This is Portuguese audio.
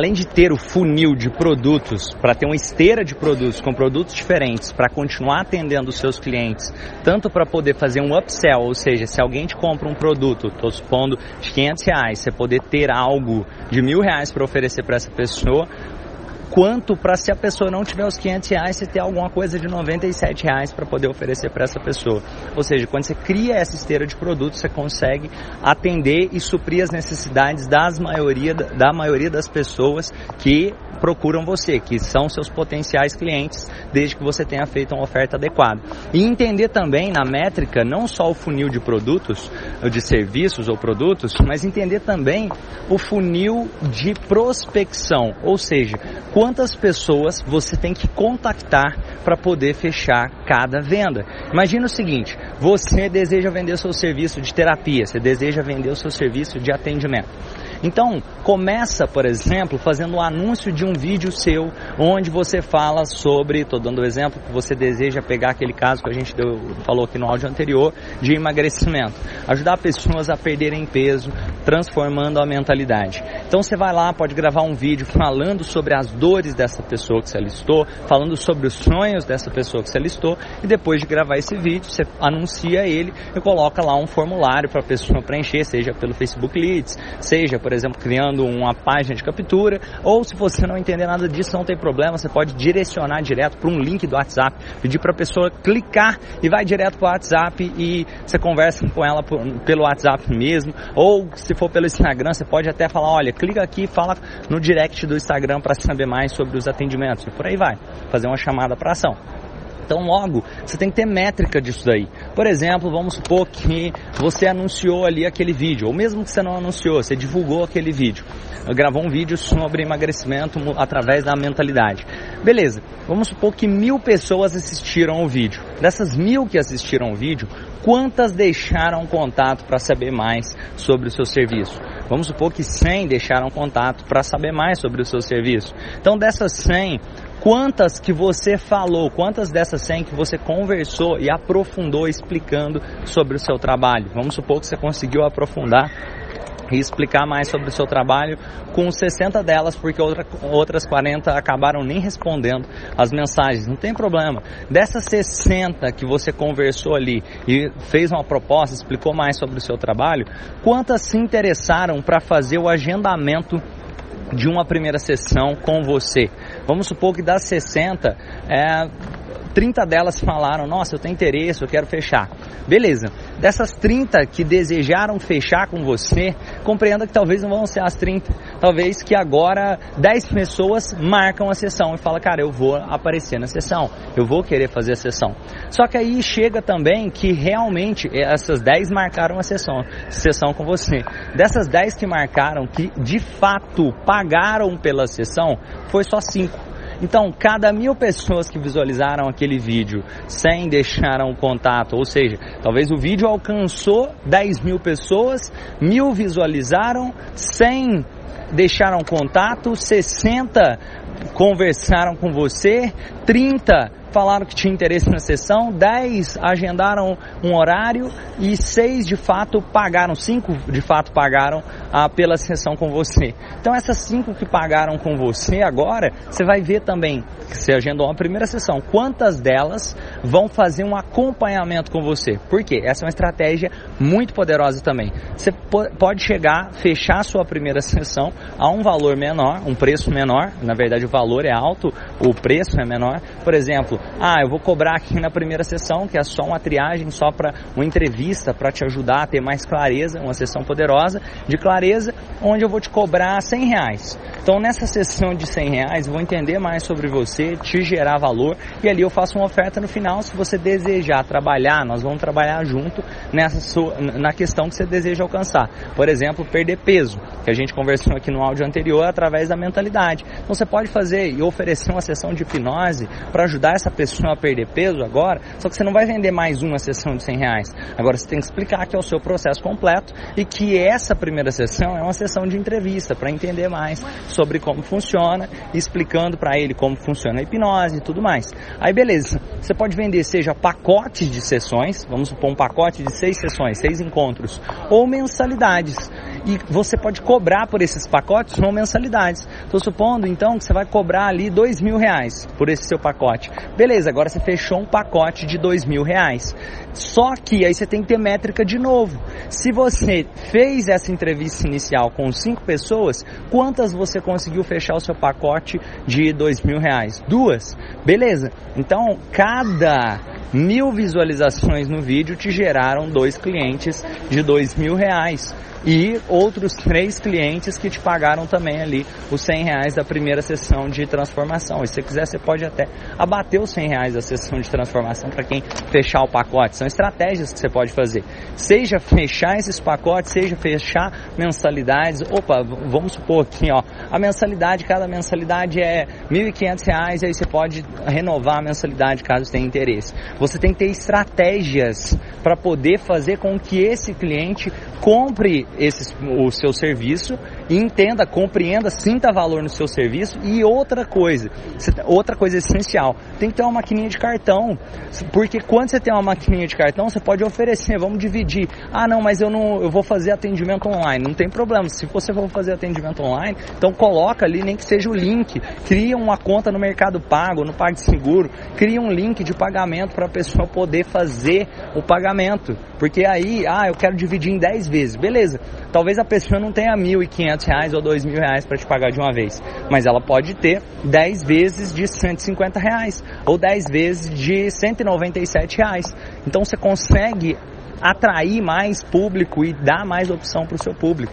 Além de ter o funil de produtos, para ter uma esteira de produtos com produtos diferentes, para continuar atendendo os seus clientes, tanto para poder fazer um upsell, ou seja, se alguém te compra um produto, estou supondo de 500 reais, você poder ter algo de mil reais para oferecer para essa pessoa, quanto para se a pessoa não tiver os 500 reais, você ter alguma coisa de 97 reais para poder oferecer para essa pessoa. Ou seja, quando você cria essa esteira de produtos, você consegue atender e suprir as necessidades das maioria, da maioria das pessoas que procuram você, que são seus potenciais clientes, desde que você tenha feito uma oferta adequada. E entender também na métrica não só o funil de produtos, de serviços ou produtos, mas entender também o funil de prospecção, ou seja, quantas pessoas você tem que contactar para poder fechar cada venda. Imagina o seguinte: você deseja vender o seu serviço de terapia, você deseja vender o seu serviço de atendimento. Então, começa, por exemplo, fazendo um anúncio de um vídeo seu, onde você fala sobre, estou dando o um exemplo, que você deseja pegar aquele caso que a gente deu, falou aqui no áudio anterior, de emagrecimento. Ajudar pessoas a perderem peso, transformando a mentalidade. Então você vai lá, pode gravar um vídeo falando sobre as dores dessa pessoa que você listou, falando sobre os sonhos dessa pessoa que você listou, e depois de gravar esse vídeo, você anuncia ele e coloca lá um formulário para a pessoa preencher, seja pelo Facebook Leads, seja, por exemplo, criando uma página de captura, ou se você não entender nada disso, não tem problema, você pode direcionar direto para um link do WhatsApp, pedir para a pessoa clicar e vai direto para o WhatsApp e você conversa com ela por, pelo WhatsApp mesmo, ou se for pelo Instagram, você pode até falar, olha, clica aqui e fala no direct do Instagram para saber mais sobre os atendimentos, e por aí vai, fazer uma chamada para ação. Então, logo, você tem que ter métrica disso daí. Por exemplo, vamos supor que você anunciou ali aquele vídeo, ou mesmo que você não anunciou, você divulgou aquele vídeo, gravou um vídeo sobre emagrecimento através da mentalidade. Beleza, vamos supor que mil pessoas assistiram o vídeo. Dessas mil que assistiram o vídeo, quantas deixaram contato para saber mais sobre o seu serviço? Vamos supor que 100 deixaram contato para saber mais sobre o seu serviço. Então, dessas 100, quantas que você falou, quantas dessas 100 que você conversou e aprofundou explicando sobre o seu trabalho. Vamos supor que você conseguiu aprofundar e explicar mais sobre o seu trabalho com 60 delas, porque outra, outras 40 acabaram nem respondendo as mensagens. Não tem problema. Dessas 60 que você conversou ali e fez uma proposta, explicou mais sobre o seu trabalho, quantas se interessaram para fazer o agendamento de uma primeira sessão com você. Vamos supor que das 60, é, 30 delas falaram: Nossa, eu tenho interesse, eu quero fechar. Beleza. Dessas 30 que desejaram fechar com você, compreenda que talvez não vão ser as 30. Talvez que agora 10 pessoas marcam a sessão e falam: Cara, eu vou aparecer na sessão, eu vou querer fazer a sessão. Só que aí chega também que realmente essas 10 marcaram a sessão, sessão com você. Dessas 10 que marcaram, que de fato pagaram pela sessão, foi só 5. Então, cada mil pessoas que visualizaram aquele vídeo sem deixar um contato, ou seja, talvez o vídeo alcançou 10 mil pessoas, mil visualizaram, 100 deixaram contato, 60 conversaram com você, 30 falaram que tinha interesse na sessão, 10 agendaram um horário e 6 de fato pagaram, 5 de fato pagaram ah, pela sessão com você. Então essas 5 que pagaram com você agora, você vai ver também, que você agendou uma primeira sessão, quantas delas vão fazer um acompanhamento com você. Por quê? Essa é uma estratégia muito poderosa também. Você pode chegar, fechar a sua primeira sessão a um valor menor, um preço menor, na verdade o valor é alto, o preço é menor. Por exemplo, ah, eu vou cobrar aqui na primeira sessão, que é só uma triagem, só para uma entrevista, para te ajudar a ter mais clareza, uma sessão poderosa de clareza, onde eu vou te cobrar 100 reais. Então nessa sessão de 100 reais, eu vou entender mais sobre você, te gerar valor e ali eu faço uma oferta no final. Se você desejar trabalhar, nós vamos trabalhar junto nessa sua, na questão que você deseja alcançar. Por exemplo, perder peso, que a gente conversou aqui no áudio anterior através da mentalidade. Então você pode fazer e oferecer uma sessão de hipnose para ajudar essa pessoa a perder peso agora, só que você não vai vender mais uma sessão de 100 reais. Agora você tem que explicar que é o seu processo completo e que essa primeira sessão é uma sessão de entrevista para entender mais sobre como funciona, explicando para ele como funciona a hipnose e tudo mais. Aí beleza, você pode vender seja pacotes de sessões, vamos supor um pacote de seis sessões, seis encontros, ou mensalidades. E você pode cobrar por esses pacotes com mensalidades. Estou supondo então que você vai cobrar ali dois mil reais por esse seu pacote. Beleza, agora você fechou um pacote de dois mil reais. Só que aí você tem que ter métrica de novo. Se você fez essa entrevista inicial com cinco pessoas, quantas você conseguiu fechar o seu pacote de dois mil reais? Duas. Beleza. Então, cada mil visualizações no vídeo te geraram dois clientes de dois mil reais e outros três clientes que te pagaram também ali os 100 reais da primeira sessão de transformação. E se você quiser, você pode até abater os 100 reais da sessão de transformação para quem fechar o pacote. São estratégias que você pode fazer. Seja fechar esses pacotes, seja fechar mensalidades. Opa, vamos supor aqui, ó, a mensalidade, cada mensalidade é R$ 1.500, aí você pode renovar a mensalidade caso tenha interesse. Você tem que ter estratégias para poder fazer com que esse cliente compre esse, o seu serviço entenda, compreenda, sinta valor no seu serviço. E outra coisa, outra coisa essencial, tem que ter uma maquininha de cartão, porque quando você tem uma maquininha de cartão, você pode oferecer, vamos dividir. Ah, não, mas eu não, eu vou fazer atendimento online, não tem problema. Se você for fazer atendimento online, então coloca ali nem que seja o link, cria uma conta no Mercado Pago, no PagSeguro, cria um link de pagamento para a pessoa poder fazer o pagamento, porque aí, ah, eu quero dividir em 10 vezes, beleza? Talvez a pessoa não tenha R$ 1.500 ou R$ 2.000 para te pagar de uma vez, mas ela pode ter 10 vezes de 150 reais, ou 10 vezes de 197 reais. Então você consegue atrair mais público e dar mais opção para o seu público.